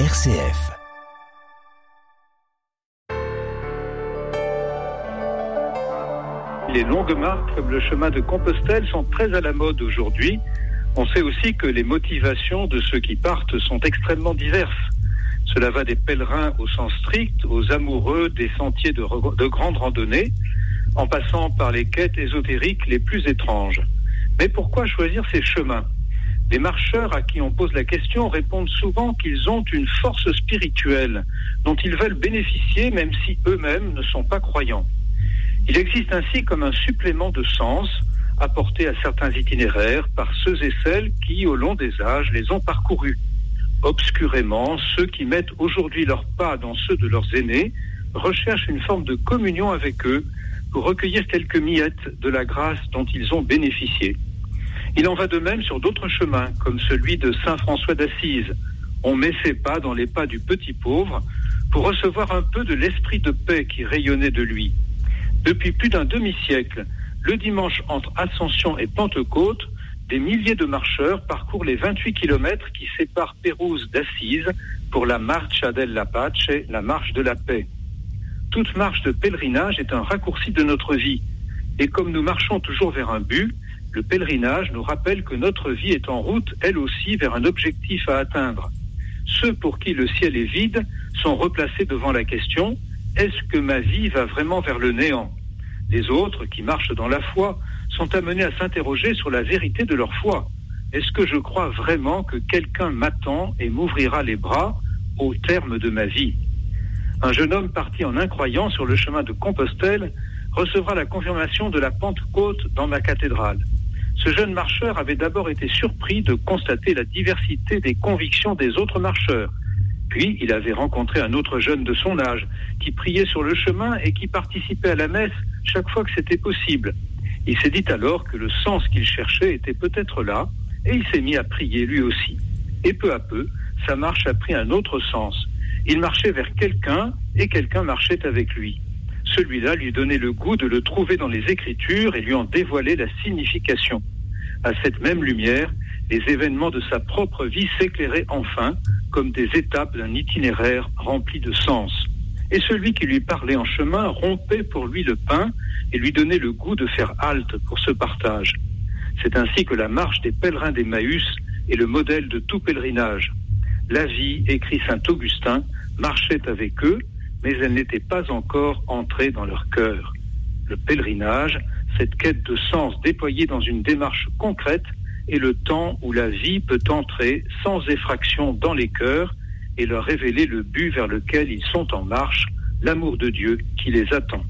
RCF. Les longues marques comme le chemin de Compostelle sont très à la mode aujourd'hui. On sait aussi que les motivations de ceux qui partent sont extrêmement diverses. Cela va des pèlerins au sens strict aux amoureux des sentiers de, de grande randonnée, en passant par les quêtes ésotériques les plus étranges. Mais pourquoi choisir ces chemins? Les marcheurs à qui on pose la question répondent souvent qu'ils ont une force spirituelle dont ils veulent bénéficier même si eux-mêmes ne sont pas croyants. Il existe ainsi comme un supplément de sens apporté à certains itinéraires par ceux et celles qui, au long des âges, les ont parcourus. Obscurément, ceux qui mettent aujourd'hui leurs pas dans ceux de leurs aînés recherchent une forme de communion avec eux pour recueillir quelques miettes de la grâce dont ils ont bénéficié. Il en va de même sur d'autres chemins, comme celui de Saint François d'Assise. On met ses pas dans les pas du petit pauvre pour recevoir un peu de l'esprit de paix qui rayonnait de lui. Depuis plus d'un demi-siècle, le dimanche entre Ascension et Pentecôte, des milliers de marcheurs parcourent les 28 kilomètres qui séparent Pérouse d'Assise pour la Marcha della Pace, la marche de la paix. Toute marche de pèlerinage est un raccourci de notre vie. Et comme nous marchons toujours vers un but, le pèlerinage nous rappelle que notre vie est en route, elle aussi, vers un objectif à atteindre. Ceux pour qui le ciel est vide sont replacés devant la question est-ce que ma vie va vraiment vers le néant? Les autres, qui marchent dans la foi, sont amenés à s'interroger sur la vérité de leur foi. Est-ce que je crois vraiment que quelqu'un m'attend et m'ouvrira les bras au terme de ma vie? Un jeune homme parti en incroyant sur le chemin de Compostelle recevra la confirmation de la Pentecôte dans ma cathédrale. Ce jeune marcheur avait d'abord été surpris de constater la diversité des convictions des autres marcheurs. Puis il avait rencontré un autre jeune de son âge qui priait sur le chemin et qui participait à la messe chaque fois que c'était possible. Il s'est dit alors que le sens qu'il cherchait était peut-être là et il s'est mis à prier lui aussi. Et peu à peu, sa marche a pris un autre sens. Il marchait vers quelqu'un et quelqu'un marchait avec lui. Celui-là lui donnait le goût de le trouver dans les Écritures et lui en dévoilait la signification. À cette même lumière, les événements de sa propre vie s'éclairaient enfin comme des étapes d'un itinéraire rempli de sens. Et celui qui lui parlait en chemin rompait pour lui le pain et lui donnait le goût de faire halte pour ce partage. C'est ainsi que la marche des pèlerins d'Emmaüs est le modèle de tout pèlerinage. La vie, écrit saint Augustin, marchait avec eux, mais elle n'était pas encore entrée dans leur cœur. Le pèlerinage, cette quête de sens déployée dans une démarche concrète, est le temps où la vie peut entrer sans effraction dans les cœurs et leur révéler le but vers lequel ils sont en marche, l'amour de Dieu qui les attend.